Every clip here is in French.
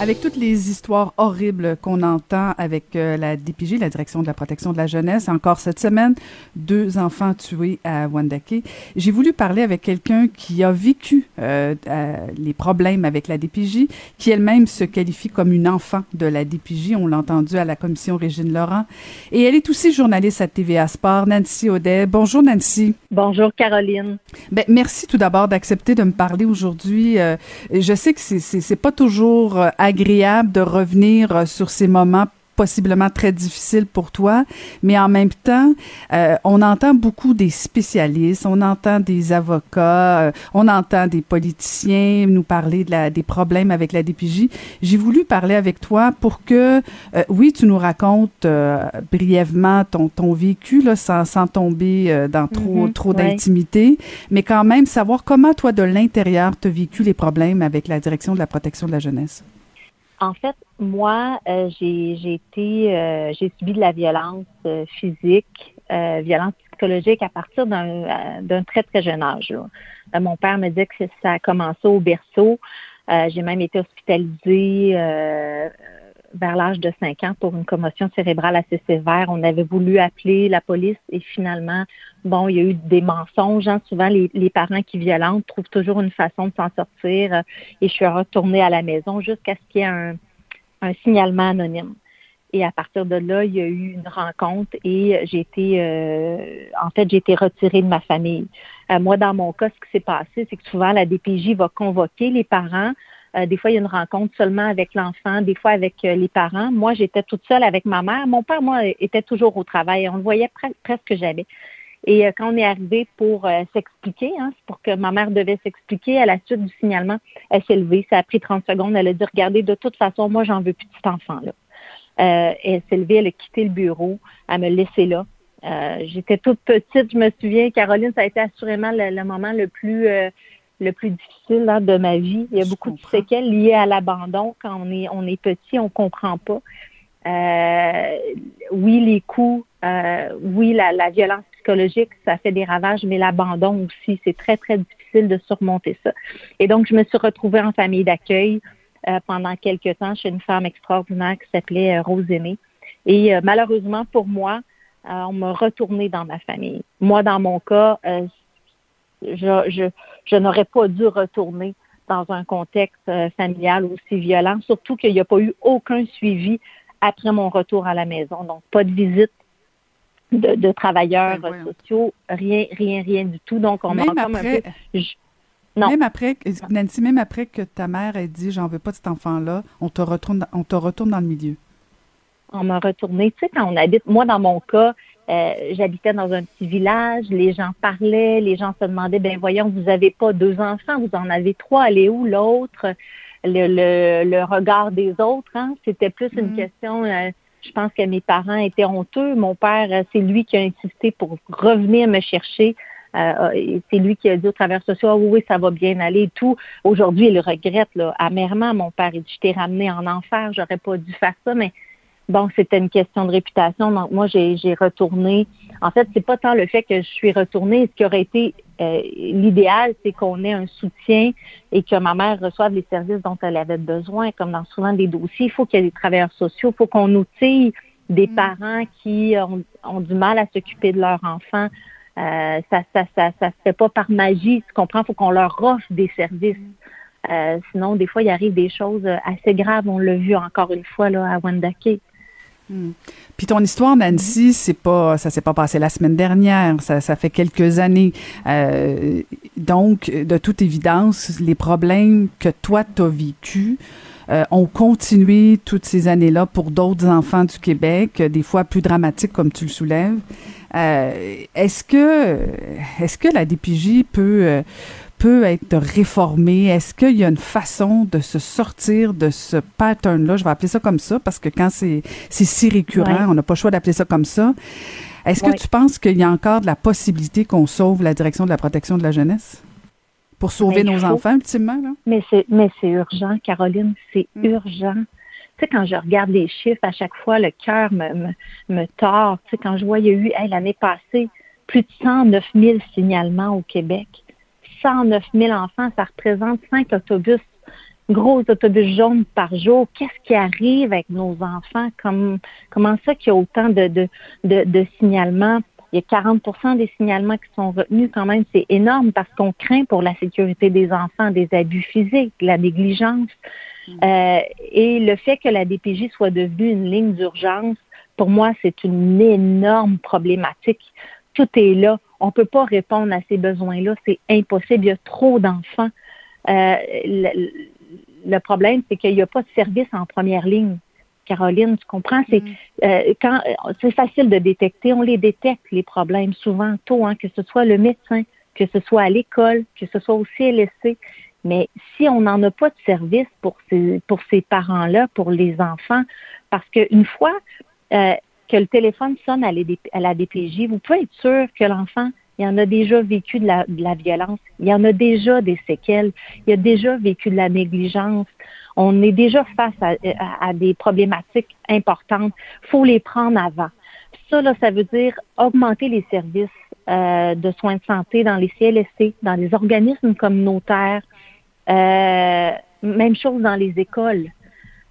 Avec toutes les histoires horribles qu'on entend avec euh, la DPJ, la Direction de la protection de la jeunesse, encore cette semaine, deux enfants tués à Wandake, j'ai voulu parler avec quelqu'un qui a vécu euh, euh, les problèmes avec la DPJ, qui elle-même se qualifie comme une enfant de la DPJ. On l'a entendu à la commission Régine Laurent. Et elle est aussi journaliste à TVA Sport, Nancy Audet. Bonjour Nancy. Bonjour Caroline. Ben, merci tout d'abord d'accepter de me parler aujourd'hui. Euh, je sais que c'est pas toujours euh, agréable de revenir euh, sur ces moments possiblement très difficiles pour toi, mais en même temps, euh, on entend beaucoup des spécialistes, on entend des avocats, euh, on entend des politiciens nous parler de la, des problèmes avec la DPJ. J'ai voulu parler avec toi pour que, euh, oui, tu nous racontes brièvement ton, ton vécu, là, sans, sans tomber dans trop, Mhm, trop ouais. d'intimité, mais quand même savoir comment toi, de l'intérieur, tu as vécu les problèmes avec la direction de la protection de la jeunesse. En fait, moi, euh, j'ai j'ai été, euh, j'ai subi de la violence euh, physique, euh, violence psychologique à partir d'un d'un très très jeune âge. mon père me dit que ça a commencé au berceau. J'ai même été hospitalisée vers l'âge de 5 ans pour une commotion cérébrale assez sévère. On avait voulu appeler la police et finalement, bon, il y a eu des mensonges. hein. Souvent, les, parents qui violentent trouvent toujours une façon de s'en sortir. euh, et je suis retournée à la maison jusqu'à ce qu'il y ait un, un signalement anonyme. Et à partir de là, il y a eu une rencontre et j'ai été, euh, en fait, j'ai été retirée de ma famille. Euh, moi, dans mon cas, ce qui s'est passé, c'est que souvent la DPJ va convoquer les parents. Euh, des fois, il y a une rencontre seulement avec l'enfant, des fois avec euh, les parents. Moi, j'étais toute seule avec ma mère. Mon père, moi, était toujours au travail. On le voyait pre- presque jamais. Et euh, quand on est arrivé pour s'expliquer, hein, pour que ma mère devait s'expliquer à la suite du signalement, elle s'est levée. Ça a pris 30 secondes. Elle a dit, regardez, de toute façon, moi, j'en veux plus de cet enfant-là. Elle s'est levée, elle a quitté le bureau, elle me laissé là. J'étais toute petite, je me souviens, Caroline, ça a été assurément le, le moment le plus le plus difficile là, de ma vie. Il y a Je beaucoup de séquelles liées à l'abandon. Quand on est on est petit, on comprend pas. Euh, oui, les coups, euh, oui, la, la violence psychologique, ça fait des ravages, mais l'abandon aussi, c'est très, très difficile de surmonter ça. Et donc, je me suis retrouvée en famille d'accueil euh, pendant quelques temps chez une femme extraordinaire qui s'appelait euh, Rose Aimée. Et euh, malheureusement pour moi, euh, on m'a retournée dans ma famille. Moi, dans mon cas, euh, je, je, je n'aurais pas dû retourner dans un contexte euh, familial aussi violent, surtout qu'il n'y a pas eu aucun suivi après mon retour à la maison. Donc, pas de visite de, de travailleurs Ben, sociaux, rien, rien, rien du tout. Donc, on m'a Même comme un après, peu... je- non. Même après, Nancy, même après que ta mère ait dit j'en veux pas de cet enfant-là, on te retourne, on te retourne dans le milieu. on m'a retourné. Tu sais, quand on habite, moi, dans mon cas, euh, j'habitais dans un petit village, les gens parlaient, les gens se demandaient, ben voyons, vous avez pas deux enfants, vous en avez trois, elle est où l'autre? Le, le, le regard des autres, hein? C'était plus une Mhm. question, euh, je pense que mes parents étaient honteux. Mon père, euh, c'est lui qui a insisté pour revenir me chercher. Euh, et c'est lui qui a dit au travers social, ah oui, oui, ça va bien aller et tout. Aujourd'hui, il regrette là, amèrement. Mon père, il dit, je t'ai ramené en enfer, j'aurais pas dû faire ça, mais Bon, c'était une question de réputation. Donc, moi, j'ai j'ai retourné. En fait, c'est pas tant le fait que je suis retournée. Ce qui aurait été euh, l'idéal, c'est qu'on ait un soutien et que ma mère reçoive les services dont elle avait besoin, comme dans souvent des dossiers. Il faut qu'il y ait des travailleurs sociaux. Il faut qu'on outille des Mm. parents qui ont, ont du mal à s'occuper de leurs enfants. Euh, ça, ça, ça, ça se fait pas par magie. Tu comprends? Il faut qu'on leur offre des services. Euh, sinon, des fois, il arrive des choses assez graves. On l'a vu encore une fois là, à Wendake. Hmm. Puis ton histoire, Nancy, c'est pas, ça s'est pas passé la semaine dernière, ça, ça fait quelques années. Euh, donc, de toute évidence, les problèmes que toi t'as vécu euh, ont continué toutes ces années-là pour d'autres enfants du Québec, euh, des fois plus dramatiques comme tu le soulèves. Euh, est-ce que, est-ce que la DPJ peut euh, peut être réformée? Est-ce qu'il y a une façon de se sortir de ce pattern-là? Je vais appeler ça comme ça parce que quand c'est si récurrent, Ouais. on n'a pas le choix d'appeler ça comme ça. Est-ce que tu penses qu'il y a encore de la possibilité qu'on sauve la direction de la protection de la jeunesse? Pour sauver Mais nos faut- enfants, ultimement, là? Mais c'est mais c'est urgent, Caroline, c'est Mm. urgent. Tu sais, quand je regarde les chiffres, à chaque fois, le cœur me, me, me tord. Tu sais, quand je vois, il y a eu, hey, l'année passée, plus de 109 000 signalements au Québec. 109 000 enfants, ça représente 5 autobus, gros autobus jaunes par jour. Qu'est-ce qui arrive avec nos enfants? Comme, comment ça qu'il y a autant de, de, de, signalements? Il y a 40% des signalements qui sont retenus quand même. C'est énorme parce qu'on craint pour la sécurité des enfants, des abus physiques, la négligence. Mm. Euh, et le fait que la DPJ soit devenue une ligne d'urgence, pour moi, c'est une énorme problématique. Tout est là. On ne peut pas répondre à ces besoins-là. C'est impossible. Il y a trop d'enfants. Euh, le, problème, c'est qu'il n'y a pas de service en première ligne. Caroline, tu comprends? C'est mm. euh, quand c'est facile de détecter. On les détecte les problèmes souvent tôt, hein, que ce soit le médecin, que ce soit à l'école, que ce soit au CLSC. Mais si on n'en a pas de service pour ces, pour ces parents-là, pour les enfants, parce qu'une fois euh, que le téléphone sonne à, la DPJ, vous pouvez être sûr que l'enfant, il en a déjà vécu de la, violence, il en a déjà des séquelles, il a déjà vécu de la négligence. On est déjà face à, des problématiques importantes. Faut les prendre avant. Ça, là, ça veut dire augmenter les services euh, de soins de santé dans les CLSC, dans les organismes communautaires, euh, même chose dans les écoles.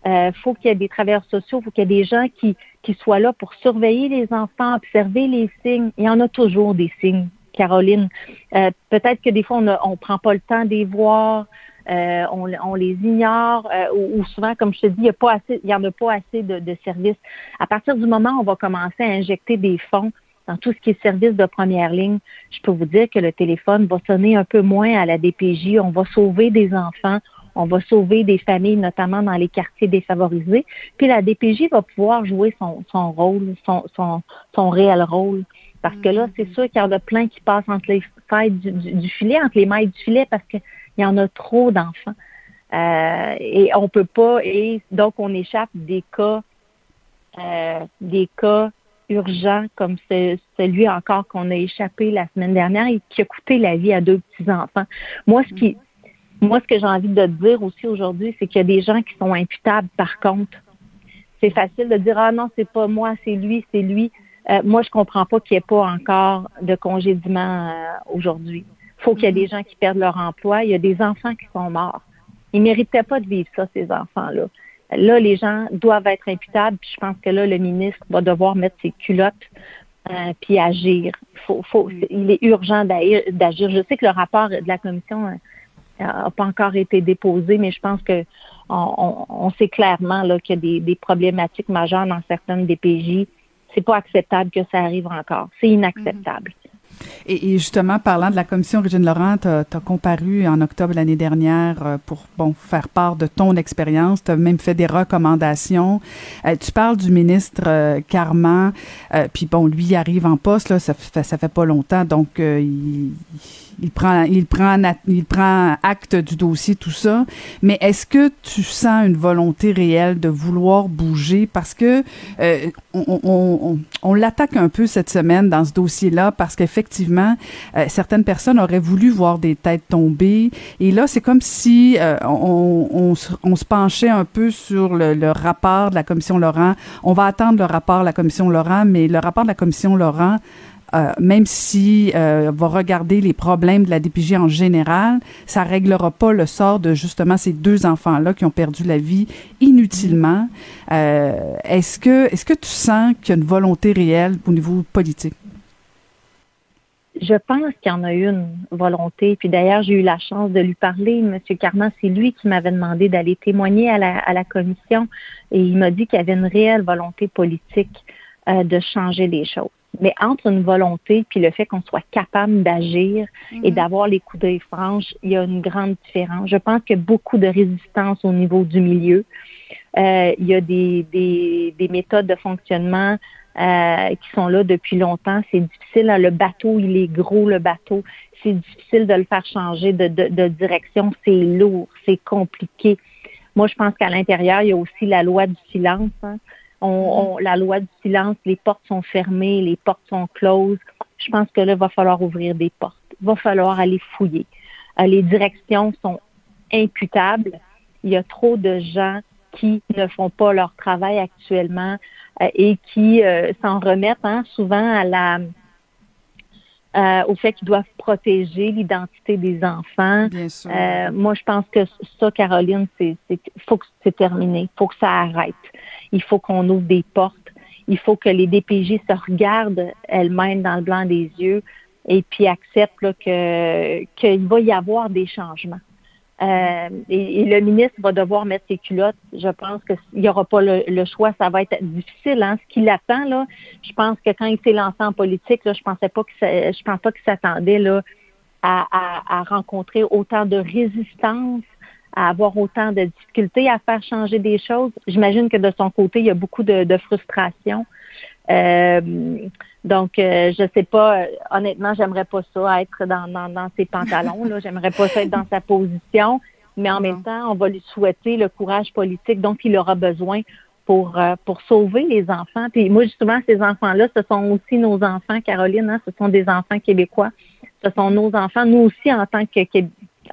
Il euh, faut qu'il y ait des travailleurs sociaux, il faut qu'il y ait des gens qui, qui soient là pour surveiller les enfants, observer les signes. Il y en a toujours des signes, Caroline. Euh, peut-être que des fois, on ne prend pas le temps de voir, euh, on, on, les ignore, ou, souvent, comme je te dis, il n'y en a pas assez de, de, services. À partir du moment où on va commencer à injecter des fonds dans tout ce qui est service de première ligne, je peux vous dire que le téléphone va sonner un peu moins à la DPJ. On va sauver des enfants, on va sauver des familles, notamment dans les quartiers défavorisés. Puis la DPJ va pouvoir jouer son, son rôle, son, son, son réel rôle. Parce que là, c'est sûr qu'il y en a plein qui passent entre les failles du, filet, entre les mailles du filet, parce qu'il y en a trop d'enfants. Euh, et on peut pas, et donc on échappe des cas, euh, des cas urgents comme celui encore qu'on a échappé la semaine dernière et qui a coûté la vie à deux petits enfants. Moi, ce qui, moi, ce que j'ai envie de dire aussi aujourd'hui, c'est qu'il y a des gens qui sont imputables par contre. C'est facile de dire, ah non, c'est pas moi, c'est lui, c'est lui. Euh, moi, je comprends pas qu'il n'y ait pas encore de congédiement euh, aujourd'hui. Il faut qu'il y ait des gens qui perdent leur emploi. Il y a des enfants qui sont morts. Ils méritaient pas de vivre ça, ces enfants-là. Là, les gens doivent être imputables. Puis je pense que là, le ministre va devoir mettre ses culottes euh, puis agir. Faut, faut, il est urgent d'agir. Je sais que le rapport de la commission n'a pas encore été déposé, mais je pense que on, sait clairement qu'il y a des, problématiques majeures dans certaines DPJ. C'est pas acceptable que ça arrive encore. C'est inacceptable. Et, justement, parlant de la commission, Régine Laurent, tu as, comparu en octobre l'année dernière euh, pour faire part de ton expérience. Tu as même fait des recommandations. Euh, tu parles du ministre euh, Carman, puis bon, lui arrive en poste, là, ça fait, ça fait pas longtemps, donc il il prend, il prend, il prend acte du dossier, tout ça. Mais est-ce que tu sens une volonté réelle de vouloir bouger? Parce que euh, on, on, on, l'attaque un peu cette semaine dans ce dossier-là parce qu'effectivement euh, certaines personnes auraient voulu voir des têtes tomber et là c'est comme si euh, on, on, se penchait un peu sur le, le, rapport de la commission Laurent. On va attendre le rapport de la commission Laurent, mais le rapport de la commission Laurent euh, même si euh, va regarder les problèmes de la DPJ en général, ça réglera pas le sort de justement ces deux enfants-là qui ont perdu la vie inutilement. Euh, est-ce que est-ce que tu sens qu'il y a une volonté réelle au niveau politique? Je pense qu'il y en a une volonté. Puis d'ailleurs, j'ai eu la chance de lui parler. Monsieur Carman, c'est lui qui m'avait demandé d'aller témoigner à la commission et il m'a dit qu'il y avait une réelle volonté politique de changer les choses. Mais entre une volonté puis le fait qu'on soit capable d'agir et mhm. d'avoir les coups d'œil franches, il y a une grande différence. Je pense qu'il y a beaucoup de résistance au niveau du milieu. Euh, il y a des, des, des méthodes de fonctionnement euh, qui sont là depuis longtemps. C'est difficile. Hein, le bateau, il est gros, le bateau. C'est difficile de le faire changer de, de, de direction. C'est lourd, c'est compliqué. Moi, je pense qu'à l'intérieur, il y a aussi la loi du silence. Hein. On, la loi du silence, les portes sont fermées, les portes sont closes. Je pense que là, il va falloir ouvrir des portes. Il va falloir aller fouiller. Euh, les directions sont imputables. Il y a trop de gens qui ne font pas leur travail actuellement euh, et qui euh, s'en remettent hein, souvent à la au fait qu'ils doivent protéger l'identité des enfants. Bien sûr. Moi, je pense que ça, Caroline, c'est, faut que c'est terminé. Il faut que ça arrête. Il faut qu'on ouvre des portes. Il faut que les DPJ se regardent elles-mêmes dans le blanc des yeux et puis acceptent que qu'il va y avoir des changements. Euh, et, le ministre va devoir mettre ses culottes. Je pense qu'il n'y aura pas le, choix. Ça va être difficile. Hein. Ce qu'il attend, là, je pense que quand il s'est lancé en politique, là, je pensais pas que je pense pas qu'il s'attendait là à, à, rencontrer autant de résistance, à avoir autant de difficultés à faire changer des choses. J'imagine que de son côté, il y a beaucoup de, de frustration. Euh, donc, euh, je sais pas, honnêtement, j'aimerais pas ça être dans, dans, dans ses pantalons. Là, j'aimerais pas ça être dans sa position, mais en même temps, on va lui souhaiter le courage politique dont il aura besoin pour euh, pour sauver les enfants. Puis moi, justement, ces enfants-là, ce sont aussi nos enfants, Caroline. Hein, ce sont des enfants québécois. Ce sont nos enfants. Nous aussi, en tant que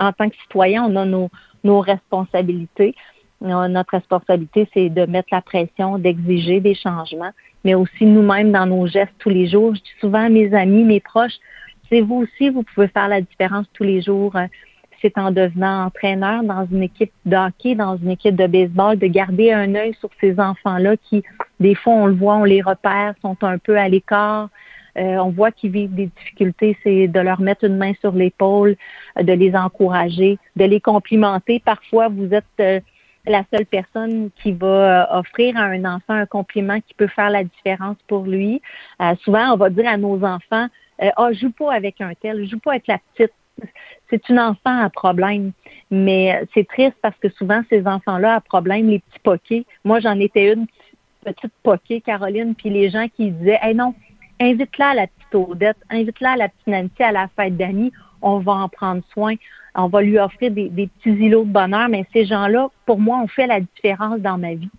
en tant que citoyens, on a nos nos responsabilités. Notre responsabilité, c'est de mettre la pression, d'exiger des changements mais aussi nous-mêmes dans nos gestes tous les jours. Je dis souvent à mes amis, mes proches, c'est vous aussi, vous pouvez faire la différence tous les jours. Euh, c'est en devenant entraîneur dans une équipe de hockey, dans une équipe de baseball, de garder un œil sur ces enfants-là qui, des fois, on le voit, on les repère, sont un peu à l'écart. Euh, on voit qu'ils vivent des difficultés, c'est de leur mettre une main sur l'épaule, de les encourager, de les complimenter. Parfois, vous êtes la seule personne qui va euh, offrir à un enfant un compliment qui peut faire la différence pour lui. Euh, souvent, on va dire à nos enfants, euh, ah, joue pas avec un tel, joue pas avec la petite. C'est une enfant à problème. Mais c'est triste parce que souvent, ces enfants-là à problème, les petits poquets. Moi, j'en étais une petite poquée, Caroline, puis les gens qui disaient, hey non, invite-la à la petite Odette, invite-la à la petite Nancy à la fête d'Annie, on va en prendre soin on va lui offrir des, petits îlots de bonheur, mais ces gens-là, pour moi, ont fait la différence dans ma vie.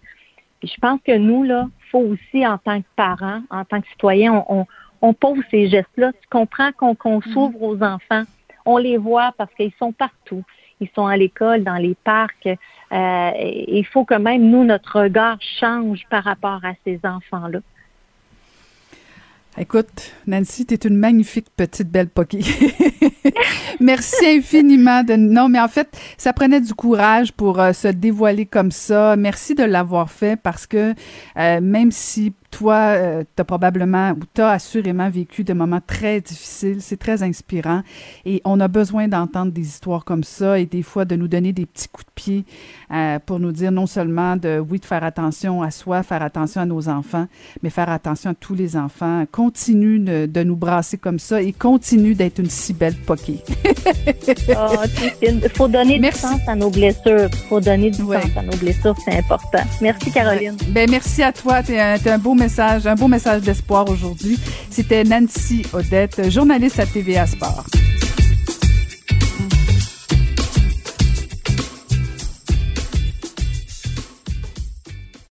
Puis je pense que nous, là, faut aussi, en tant que parents, en tant que citoyens, on, on, pose ces gestes-là. Tu comprends qu'on mm-hmm. s'ouvre aux enfants. On les voit parce qu'ils sont partout. Ils sont à l'école, dans les parcs. Euh, il faut que même nous, notre regard change par rapport à ces enfants-là. Écoute, Nancy, tu es une magnifique petite belle poquée. Merci infiniment. De... Non, mais en fait, ça prenait du courage pour euh, se dévoiler comme ça. Merci de l'avoir fait parce que euh, même si toi, euh, tu as probablement ou tu as assurément vécu des moments très difficiles. C'est très inspirant. Et on a besoin d'entendre des histoires comme ça et des fois de nous donner des petits coups de pied euh, pour nous dire non seulement de, oui, de faire attention à soi, faire attention à nos enfants, mais faire attention à tous les enfants. Continue de, de nous brasser comme ça et continue d'être une si belle poquée. oh, il faut donner du sens à nos blessures. Il faut donner du sens à nos blessures. C'est important. Merci, Caroline. Ben, merci à toi. Tu es, un beau un beau message d'espoir aujourd'hui. C'était Nancy Odette, journaliste à TVA Sport.